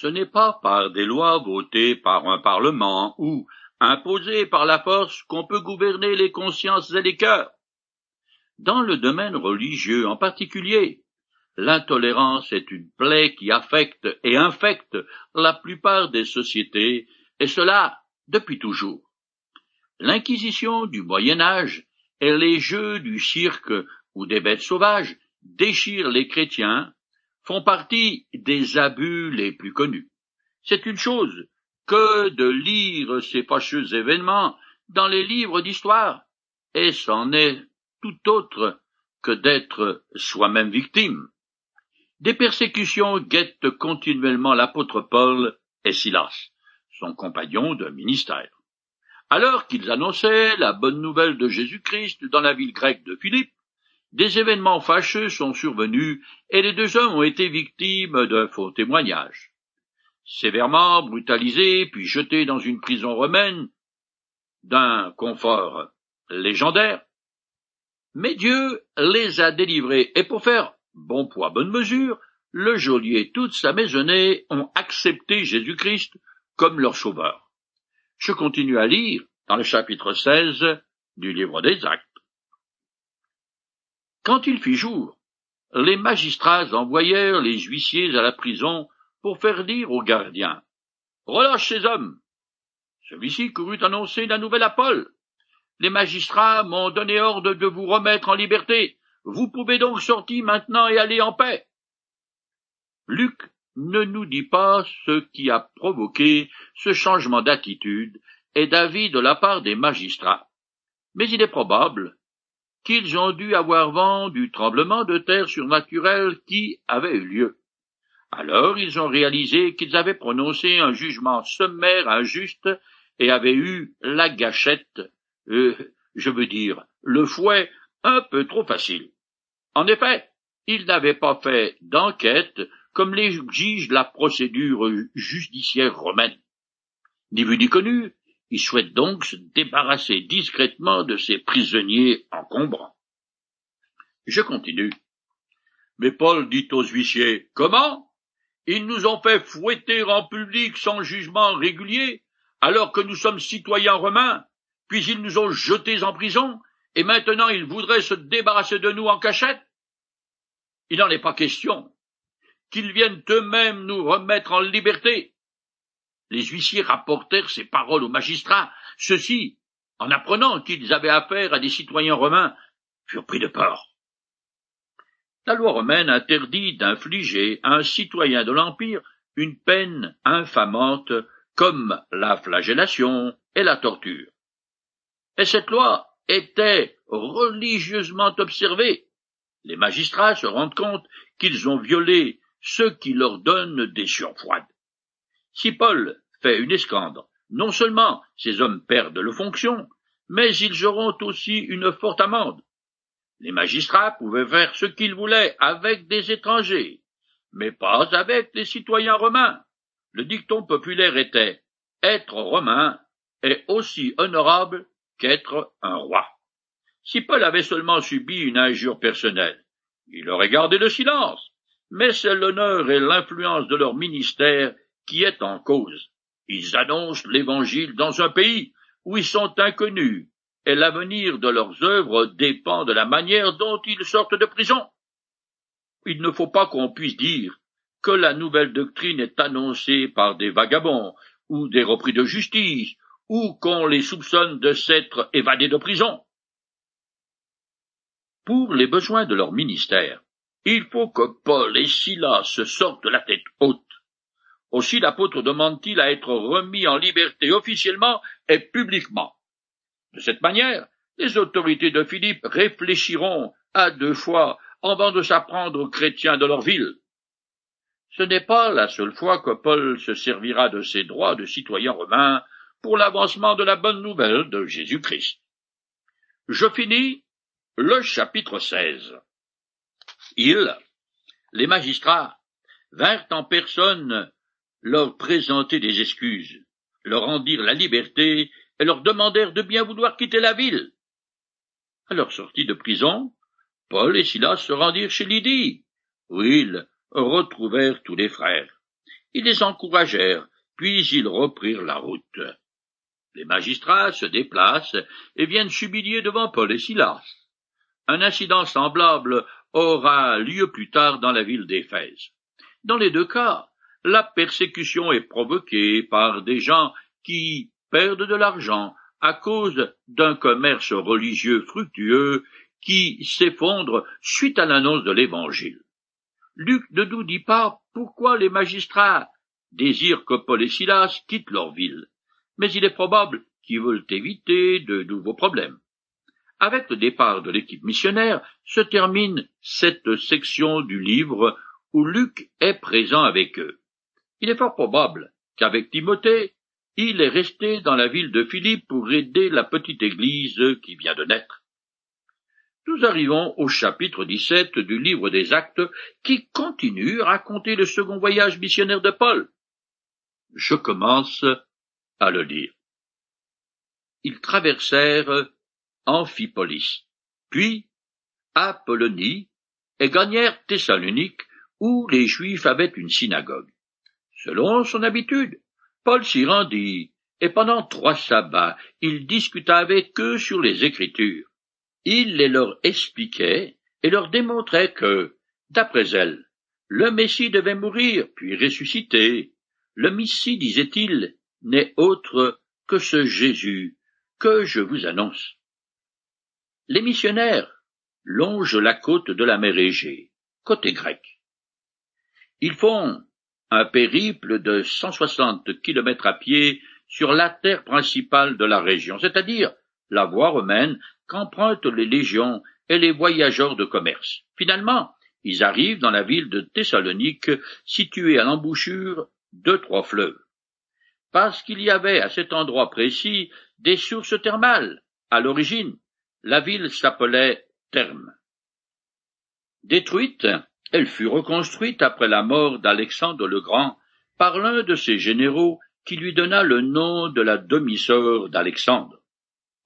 ce n'est pas par des lois votées par un parlement ou imposées par la force qu'on peut gouverner les consciences et les cœurs. Dans le domaine religieux en particulier, l'intolérance est une plaie qui affecte et infecte la plupart des sociétés, et cela depuis toujours. L'inquisition du Moyen Âge et les jeux du cirque ou des bêtes sauvages déchirent les chrétiens font partie des abus les plus connus. C'est une chose que de lire ces fâcheux événements dans les livres d'histoire, et c'en est tout autre que d'être soi-même victime. Des persécutions guettent continuellement l'apôtre Paul et Silas, son compagnon de ministère. Alors qu'ils annonçaient la bonne nouvelle de Jésus-Christ dans la ville grecque de Philippe, des événements fâcheux sont survenus et les deux hommes ont été victimes d'un faux témoignage. Sévèrement brutalisés puis jetés dans une prison romaine d'un confort légendaire, mais Dieu les a délivrés et pour faire bon poids, bonne mesure, le geôlier et toute sa maisonnée ont accepté Jésus-Christ comme leur sauveur. Je continue à lire dans le chapitre 16 du livre des Actes. Quand il fit jour, les magistrats envoyèrent les huissiers à la prison pour faire dire aux gardiens Relâche ces hommes. Celui-ci courut annoncer la nouvelle à Paul. Les magistrats m'ont donné ordre de vous remettre en liberté. Vous pouvez donc sortir maintenant et aller en paix. Luc ne nous dit pas ce qui a provoqué ce changement d'attitude et d'avis de la part des magistrats. Mais il est probable qu'ils ont dû avoir vent du tremblement de terre surnaturel qui avait eu lieu. Alors ils ont réalisé qu'ils avaient prononcé un jugement sommaire injuste et avaient eu la gâchette, euh, je veux dire, le fouet un peu trop facile. En effet, ils n'avaient pas fait d'enquête comme l'exige la procédure judiciaire romaine. Ni vu ni connu, il souhaite donc se débarrasser discrètement de ces prisonniers encombrants. Je continue. Mais Paul dit aux huissiers, comment? Ils nous ont fait fouetter en public sans jugement régulier, alors que nous sommes citoyens romains, puis ils nous ont jetés en prison, et maintenant ils voudraient se débarrasser de nous en cachette? Il n'en est pas question. Qu'ils viennent eux-mêmes nous remettre en liberté. Les huissiers rapportèrent ces paroles aux magistrats. Ceux-ci, en apprenant qu'ils avaient affaire à des citoyens romains, furent pris de peur. La loi romaine interdit d'infliger à un citoyen de l'Empire une peine infamante comme la flagellation et la torture. Et cette loi était religieusement observée. Les magistrats se rendent compte qu'ils ont violé ceux qui leur donnent des surfroides. Si Paul fait une escandre, non seulement ces hommes perdent leur fonction, mais ils auront aussi une forte amende. Les magistrats pouvaient faire ce qu'ils voulaient avec des étrangers, mais pas avec les citoyens romains. Le dicton populaire était être romain est aussi honorable qu'être un roi. Si Paul avait seulement subi une injure personnelle, il aurait gardé le silence, mais c'est l'honneur et l'influence de leur ministère qui est en cause. Ils annoncent l'Évangile dans un pays où ils sont inconnus, et l'avenir de leurs œuvres dépend de la manière dont ils sortent de prison. Il ne faut pas qu'on puisse dire que la nouvelle doctrine est annoncée par des vagabonds ou des repris de justice, ou qu'on les soupçonne de s'être évadés de prison. Pour les besoins de leur ministère, il faut que Paul et Silas se sortent la tête haute. Aussi l'apôtre demande-t-il à être remis en liberté officiellement et publiquement. De cette manière, les autorités de Philippe réfléchiront à deux fois avant de s'apprendre aux chrétiens de leur ville. Ce n'est pas la seule fois que Paul se servira de ses droits de citoyen romain pour l'avancement de la bonne nouvelle de Jésus-Christ. Je finis le chapitre 16. Ils, les magistrats, vinrent en personne leur présenter des excuses, leur rendirent la liberté et leur demandèrent de bien vouloir quitter la ville. À leur sortie de prison, Paul et Silas se rendirent chez Lydie, où ils retrouvèrent tous les frères. Ils les encouragèrent, puis ils reprirent la route. Les magistrats se déplacent et viennent s'humilier devant Paul et Silas. Un incident semblable aura lieu plus tard dans la ville d'Éphèse. Dans les deux cas, la persécution est provoquée par des gens qui perdent de l'argent à cause d'un commerce religieux fructueux qui s'effondre suite à l'annonce de l'Évangile. Luc ne nous dit pas pourquoi les magistrats désirent que Paul et Silas quittent leur ville, mais il est probable qu'ils veulent éviter de nouveaux problèmes. Avec le départ de l'équipe missionnaire se termine cette section du livre où Luc est présent avec eux. Il est fort probable qu'avec Timothée, il est resté dans la ville de Philippe pour aider la petite église qui vient de naître. Nous arrivons au chapitre 17 du livre des Actes qui continue à raconter le second voyage missionnaire de Paul. Je commence à le lire. Ils traversèrent Amphipolis, puis Apollonie, et gagnèrent Thessalonique, où les Juifs avaient une synagogue. Selon son habitude, Paul s'y rendit, et pendant trois sabbats, il discuta avec eux sur les Écritures. Il les leur expliquait et leur démontrait que, d'après elles, le Messie devait mourir puis ressusciter. Le Messie, disait-il, n'est autre que ce Jésus que je vous annonce. Les missionnaires longent la côte de la mer Égée, côté grecque. Ils font un périple de 160 kilomètres à pied sur la terre principale de la région, c'est-à-dire la voie romaine qu'empruntent les légions et les voyageurs de commerce. Finalement, ils arrivent dans la ville de Thessalonique, située à l'embouchure de trois fleuves. Parce qu'il y avait à cet endroit précis des sources thermales. À l'origine, la ville s'appelait Therme. Détruite, elle fut reconstruite après la mort d'Alexandre le Grand par l'un de ses généraux qui lui donna le nom de la demi-sœur d'Alexandre.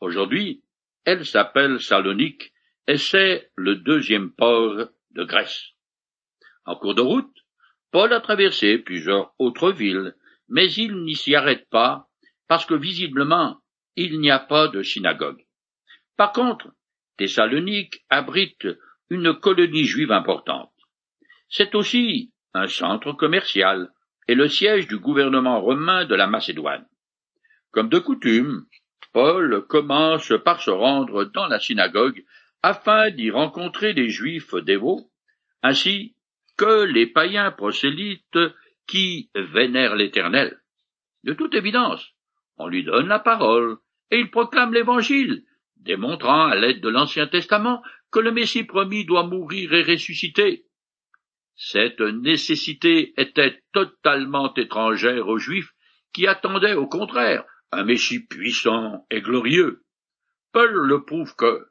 Aujourd'hui, elle s'appelle Salonique et c'est le deuxième port de Grèce. En cours de route, Paul a traversé plusieurs autres villes, mais il n'y s'y arrête pas parce que visiblement il n'y a pas de synagogue. Par contre, Thessalonique abrite une colonie juive importante. C'est aussi un centre commercial et le siège du gouvernement romain de la Macédoine. Comme de coutume, Paul commence par se rendre dans la synagogue afin d'y rencontrer des juifs dévots, ainsi que les païens prosélytes qui vénèrent l'Éternel. De toute évidence, on lui donne la parole et il proclame l'Évangile, démontrant à l'aide de l'Ancien Testament que le Messie promis doit mourir et ressusciter. Cette nécessité était totalement étrangère aux Juifs qui attendaient au contraire un Messie puissant et glorieux. Paul le prouve que,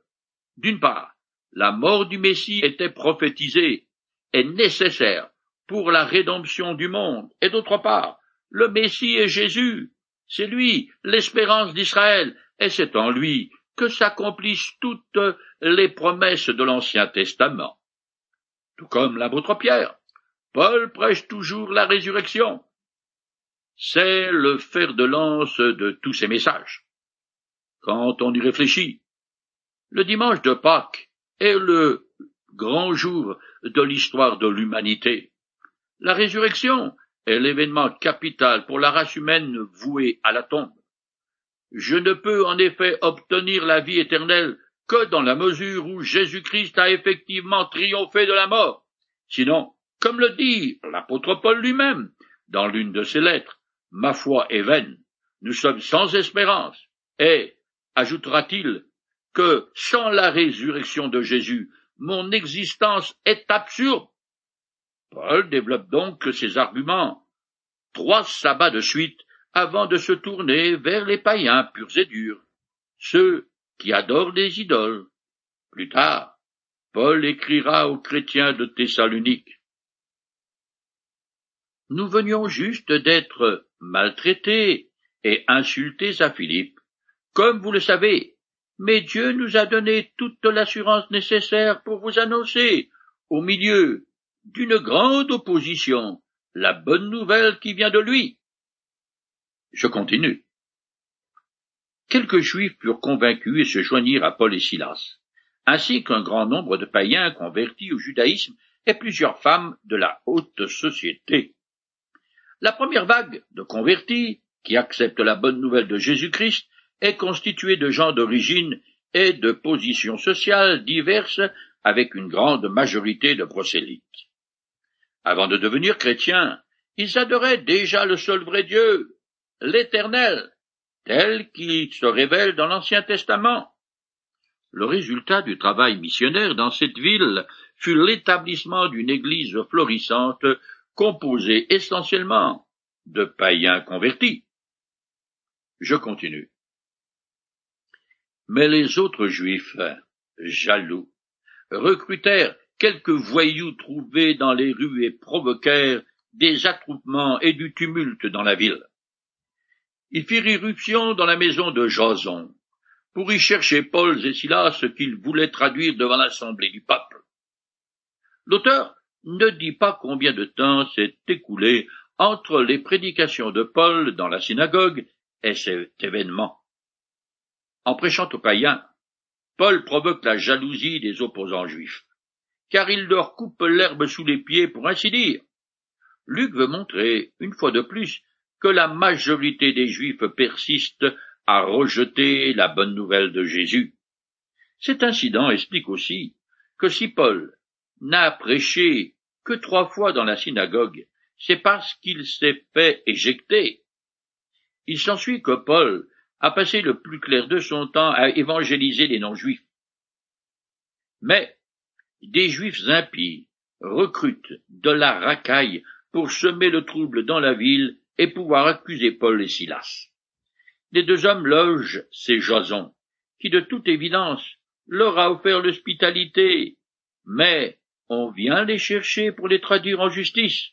d'une part, la mort du Messie était prophétisée et nécessaire pour la rédemption du monde, et d'autre part, le Messie est Jésus, c'est lui l'espérance d'Israël, et c'est en lui que s'accomplissent toutes les promesses de l'Ancien Testament. Tout comme l'apôtre Pierre, Paul prêche toujours la résurrection. C'est le fer de lance de tous ces messages. Quand on y réfléchit, le dimanche de Pâques est le grand jour de l'histoire de l'humanité. La résurrection est l'événement capital pour la race humaine vouée à la tombe. Je ne peux en effet obtenir la vie éternelle que dans la mesure où Jésus-Christ a effectivement triomphé de la mort. Sinon, comme le dit l'apôtre Paul lui-même dans l'une de ses lettres, ma foi est vaine, nous sommes sans espérance, et, ajoutera-t-il, que sans la résurrection de Jésus, mon existence est absurde. Paul développe donc ses arguments. Trois sabbats de suite avant de se tourner vers les païens purs et durs, ceux qui adorent des idoles. Plus tard, Paul écrira aux chrétiens de Thessalonique. Nous venions juste d'être maltraités et insultés à Philippe, comme vous le savez, mais Dieu nous a donné toute l'assurance nécessaire pour vous annoncer, au milieu d'une grande opposition, la bonne nouvelle qui vient de lui. Je continue. Quelques juifs furent convaincus et se joignirent à Paul et Silas, ainsi qu'un grand nombre de païens convertis au judaïsme et plusieurs femmes de la haute société. La première vague de convertis, qui acceptent la bonne nouvelle de Jésus-Christ, est constituée de gens d'origine et de positions sociales diverses avec une grande majorité de prosélytes. Avant de devenir chrétiens, ils adoraient déjà le seul vrai Dieu, l'Éternel, tel qu'il se révèle dans l'Ancien Testament. Le résultat du travail missionnaire dans cette ville fut l'établissement d'une église florissante composée essentiellement de païens convertis. Je continue. Mais les autres juifs, jaloux, recrutèrent quelques voyous trouvés dans les rues et provoquèrent des attroupements et du tumulte dans la ville. Ils firent irruption dans la maison de Jason, pour y chercher Paul et Silas qu'ils voulaient traduire devant l'assemblée du peuple. L'auteur ne dit pas combien de temps s'est écoulé entre les prédications de Paul dans la synagogue et cet événement. En prêchant aux païens, Paul provoque la jalousie des opposants juifs, car il leur coupe l'herbe sous les pieds pour ainsi dire. Luc veut montrer, une fois de plus, que la majorité des juifs persiste à rejeter la bonne nouvelle de Jésus. Cet incident explique aussi que si Paul n'a prêché que trois fois dans la synagogue, c'est parce qu'il s'est fait éjecter. Il s'ensuit que Paul a passé le plus clair de son temps à évangéliser les non-juifs. Mais des juifs impies recrutent de la racaille pour semer le trouble dans la ville et pouvoir accuser Paul et Silas. Les deux hommes logent ces Jason, qui de toute évidence leur a offert l'hospitalité, mais on vient les chercher pour les traduire en justice.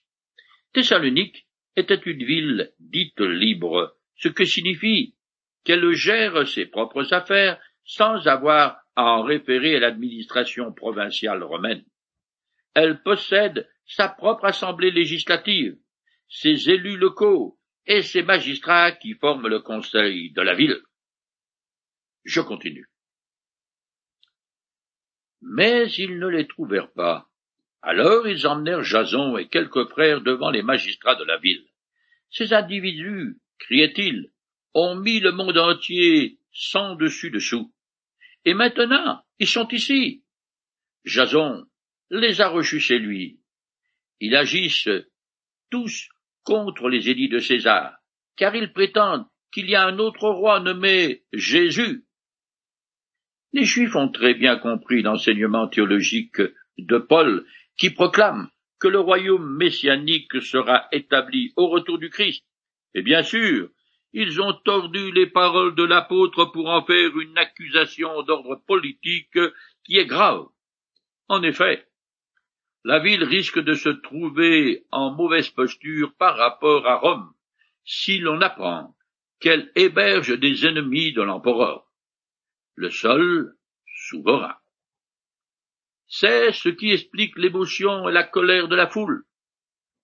Thessalonique était une ville dite libre, ce que signifie qu'elle gère ses propres affaires sans avoir à en référer à l'administration provinciale romaine. Elle possède sa propre assemblée législative, ses élus locaux et ses magistrats qui forment le conseil de la ville. Je continue. Mais ils ne les trouvèrent pas. Alors ils emmenèrent Jason et quelques frères devant les magistrats de la ville. Ces individus, criaient-ils, ont mis le monde entier sans dessus dessous. Et maintenant, ils sont ici. Jason les a reçus chez lui. Ils agissent tous contre les édits de César, car ils prétendent qu'il y a un autre roi nommé Jésus. Les Juifs ont très bien compris l'enseignement théologique de Paul, qui proclame que le royaume messianique sera établi au retour du Christ. Et bien sûr, ils ont tordu les paroles de l'apôtre pour en faire une accusation d'ordre politique qui est grave. En effet, la ville risque de se trouver en mauvaise posture par rapport à Rome, si l'on apprend qu'elle héberge des ennemis de l'empereur, le seul souverain. C'est ce qui explique l'émotion et la colère de la foule.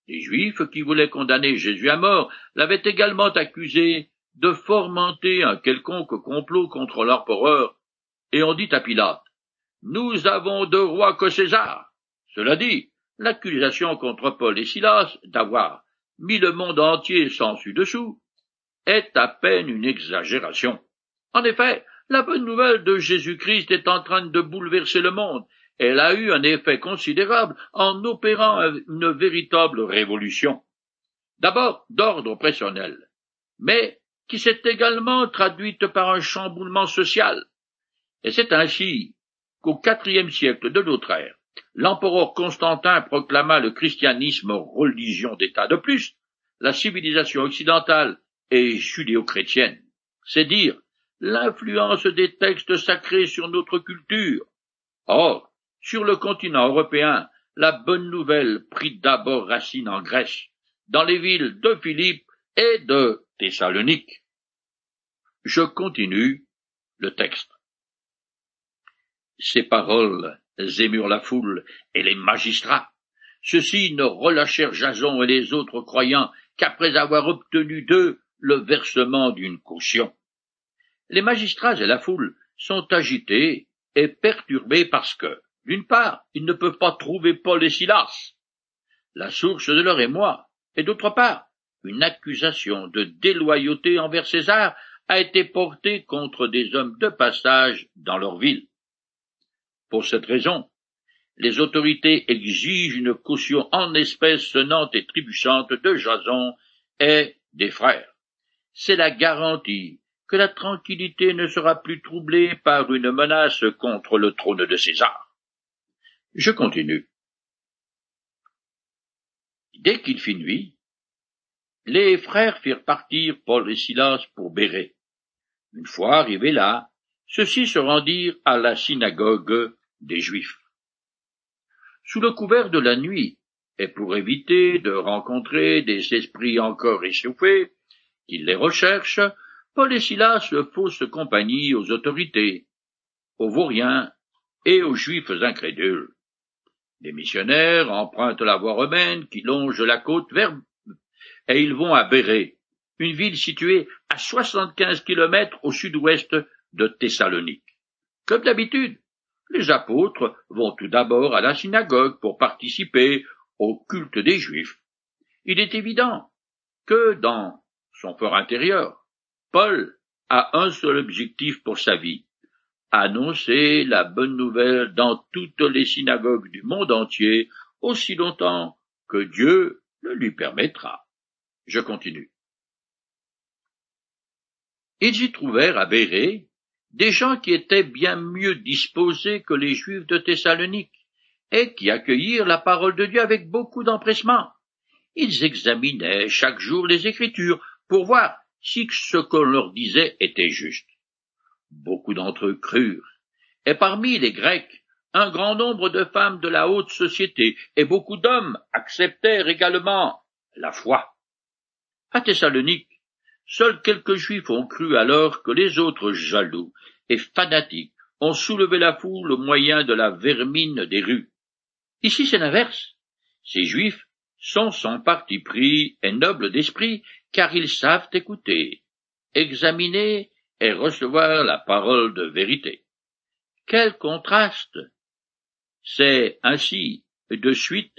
Les Juifs qui voulaient condamner Jésus à mort l'avaient également accusé de fomenter un quelconque complot contre l'empereur, et on dit à Pilate, Nous avons de roi que César. Cela dit, l'accusation contre Paul et Silas d'avoir mis le monde entier sans dessus est à peine une exagération. En effet, la bonne nouvelle de Jésus-Christ est en train de bouleverser le monde. Elle a eu un effet considérable en opérant une véritable révolution. D'abord d'ordre personnel, mais qui s'est également traduite par un chamboulement social. Et c'est ainsi qu'au quatrième siècle de notre ère, l'empereur Constantin proclama le christianisme religion d'État. De plus, la civilisation occidentale est judéo-chrétienne. C'est dire l'influence des textes sacrés sur notre culture. Or, sur le continent européen, la bonne nouvelle prit d'abord racine en Grèce, dans les villes de Philippe et de Thessalonique. Je continue le texte. Ces paroles émurent la foule et les magistrats. ceux-ci ne relâchèrent Jason et les autres croyants qu'après avoir obtenu d'eux le versement d'une caution. Les magistrats et la foule sont agités et perturbés parce que, d'une part, ils ne peuvent pas trouver Paul et Silas, la source de leur émoi, et d'autre part, une accusation de déloyauté envers César a été portée contre des hommes de passage dans leur ville. Pour cette raison, les autorités exigent une caution en espèces sonnante et trébuchante de Jason et des frères. C'est la garantie que la tranquillité ne sera plus troublée par une menace contre le trône de César. Je continue. Dès qu'il fit nuit, les frères firent partir Paul et Silas pour Béré. Une fois arrivés là, ceux-ci se rendirent à la synagogue des Juifs. Sous le couvert de la nuit, et pour éviter de rencontrer des esprits encore échauffés, qui les recherchent, Paul et Silas faussent compagnie aux autorités, aux vauriens et aux juifs incrédules. Les missionnaires empruntent la voie romaine qui longe la côte vers et ils vont à Béré, une ville située à soixante-quinze kilomètres au sud-ouest de Thessalonique. Comme d'habitude, les apôtres vont tout d'abord à la synagogue pour participer au culte des Juifs. Il est évident que dans son fort intérieur, Paul a un seul objectif pour sa vie, annoncer la bonne nouvelle dans toutes les synagogues du monde entier aussi longtemps que Dieu le lui permettra. Je continue. Ils y trouvèrent à Béré des gens qui étaient bien mieux disposés que les Juifs de Thessalonique, et qui accueillirent la parole de Dieu avec beaucoup d'empressement. Ils examinaient chaque jour les Écritures pour voir si ce qu'on leur disait était juste. Beaucoup d'entre eux crurent, et parmi les Grecs, un grand nombre de femmes de la haute société et beaucoup d'hommes acceptèrent également la foi. À Thessalonique, seuls quelques juifs ont cru alors que les autres jaloux et fanatiques ont soulevé la foule au moyen de la vermine des rues. Ici c'est l'inverse. Ces juifs sont sans parti pris et nobles d'esprit, car ils savent écouter, examiner et recevoir la parole de vérité. Quel contraste! C'est ainsi, de suite,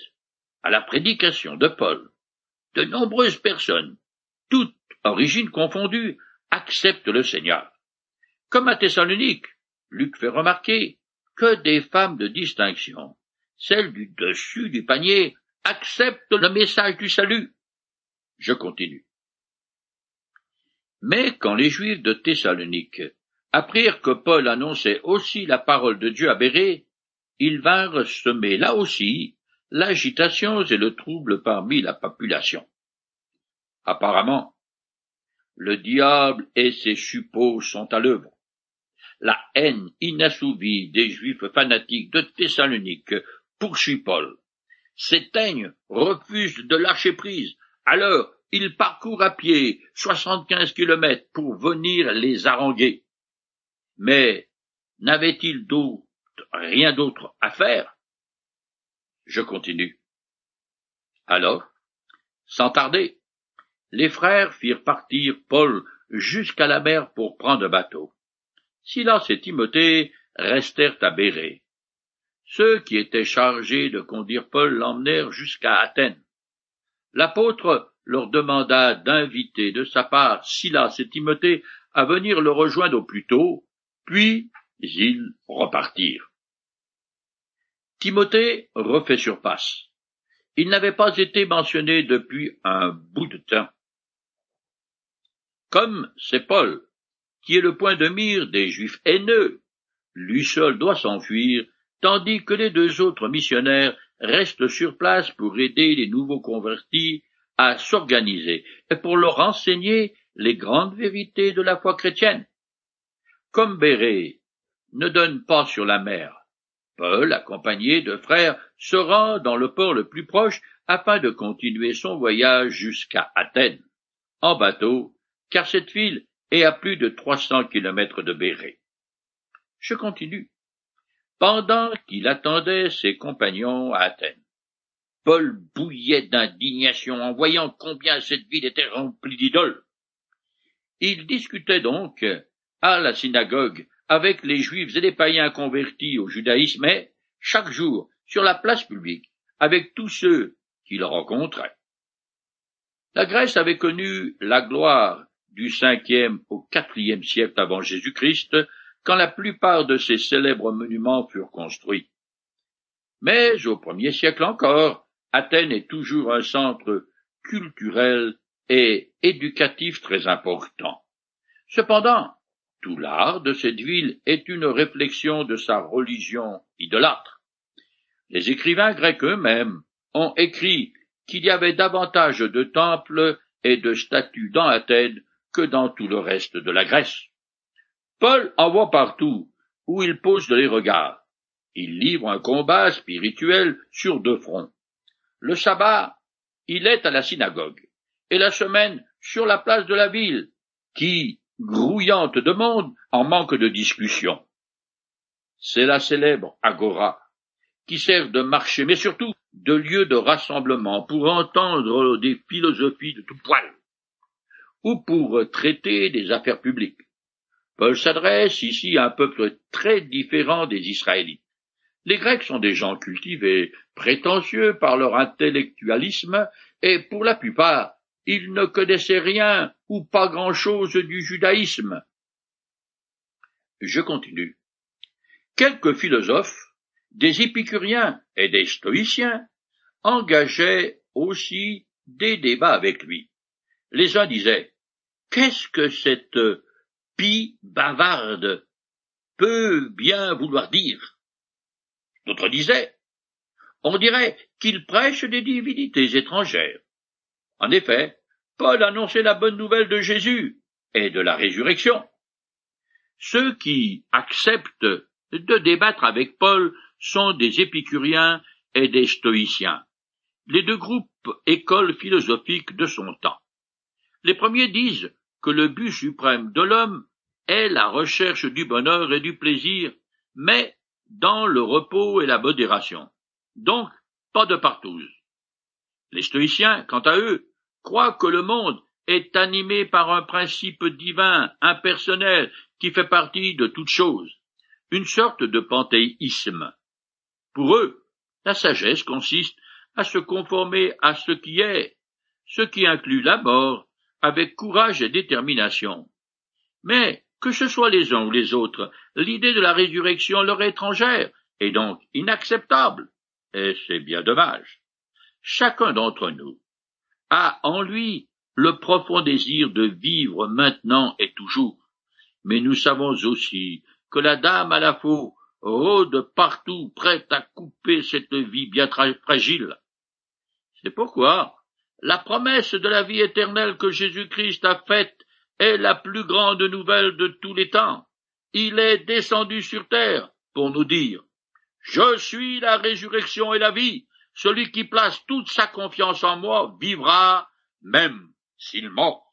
à la prédication de Paul. De nombreuses personnes, toutes origines confondues, acceptent le Seigneur. Comme à Thessalonique, Luc fait remarquer que des femmes de distinction, celles du dessus du panier, acceptent le message du salut. Je continue. Mais quand les Juifs de Thessalonique apprirent que Paul annonçait aussi la parole de Dieu à Béré, ils vinrent semer là aussi l'agitation et le trouble parmi la population. Apparemment, le diable et ses suppôts sont à l'œuvre. La haine inassouvie des Juifs fanatiques de Thessalonique poursuit Paul. S'éteignent, refusent de lâcher prise. Alors, il parcourt à pied soixante-quinze kilomètres pour venir les haranguer. Mais n'avait-il d'autre, rien d'autre à faire? Je continue. Alors, sans tarder, les frères firent partir Paul jusqu'à la mer pour prendre bateau. Silas et Timothée restèrent à Bérée. Ceux qui étaient chargés de conduire Paul l'emmenèrent jusqu'à Athènes. L'apôtre leur demanda d'inviter de sa part Silas et Timothée à venir le rejoindre au plus tôt, puis ils repartirent. Timothée refait surpasse. Il n'avait pas été mentionné depuis un bout de temps. Comme c'est Paul, qui est le point de mire des Juifs haineux, lui seul doit s'enfuir, tandis que les deux autres missionnaires restent sur place pour aider les nouveaux convertis à s'organiser et pour leur enseigner les grandes vérités de la foi chrétienne. Comme Béré ne donne pas sur la mer, Paul, accompagné de frères, se rend dans le port le plus proche afin de continuer son voyage jusqu'à Athènes, en bateau car cette ville est à plus de trois cents kilomètres de Béré. Je continue. Pendant qu'il attendait ses compagnons à Athènes, Paul bouillait d'indignation en voyant combien cette ville était remplie d'idoles. Il discutait donc à la synagogue avec les juifs et les païens convertis au judaïsme et, chaque jour, sur la place publique, avec tous ceux qu'il rencontrait. La Grèce avait connu la gloire du cinquième au quatrième siècle avant Jésus-Christ, quand la plupart de ces célèbres monuments furent construits. Mais au premier siècle encore, Athènes est toujours un centre culturel et éducatif très important. Cependant, tout l'art de cette ville est une réflexion de sa religion idolâtre. Les écrivains grecs eux-mêmes ont écrit qu'il y avait davantage de temples et de statues dans Athènes que dans tout le reste de la Grèce. Paul en voit partout où il pose les regards. Il livre un combat spirituel sur deux fronts. Le sabbat, il est à la synagogue, et la semaine sur la place de la ville, qui, grouillante de monde, en manque de discussion. C'est la célèbre agora, qui sert de marché, mais surtout de lieu de rassemblement pour entendre des philosophies de tout poil, ou pour traiter des affaires publiques. Paul s'adresse ici à un peuple très différent des Israélites. Les Grecs sont des gens cultivés, prétentieux par leur intellectualisme, et pour la plupart, ils ne connaissaient rien ou pas grand-chose du judaïsme. Je continue. Quelques philosophes, des épicuriens et des stoïciens, engageaient aussi des débats avec lui. Les uns disaient Qu'est-ce que cette pie bavarde peut bien vouloir dire? D'autres disaient On dirait qu'il prêche des divinités étrangères. En effet, Paul annonçait la bonne nouvelle de Jésus et de la résurrection. Ceux qui acceptent de débattre avec Paul sont des épicuriens et des stoïciens, les deux groupes écoles philosophiques de son temps. Les premiers disent que le but suprême de l'homme est la recherche du bonheur et du plaisir, mais dans le repos et la modération. Donc, pas de partouze. Les stoïciens, quant à eux, croit que le monde est animé par un principe divin, impersonnel, qui fait partie de toute chose, une sorte de panthéisme. Pour eux, la sagesse consiste à se conformer à ce qui est, ce qui inclut la mort, avec courage et détermination. Mais, que ce soit les uns ou les autres, l'idée de la résurrection leur est étrangère, et donc inacceptable, et c'est bien dommage. Chacun d'entre nous a en lui le profond désir de vivre maintenant et toujours. Mais nous savons aussi que la dame à la faux rôde partout prête à couper cette vie bien fragile. C'est pourquoi la promesse de la vie éternelle que Jésus-Christ a faite est la plus grande nouvelle de tous les temps. Il est descendu sur terre pour nous dire Je suis la résurrection et la vie. Celui qui place toute sa confiance en moi vivra, même s'il mord.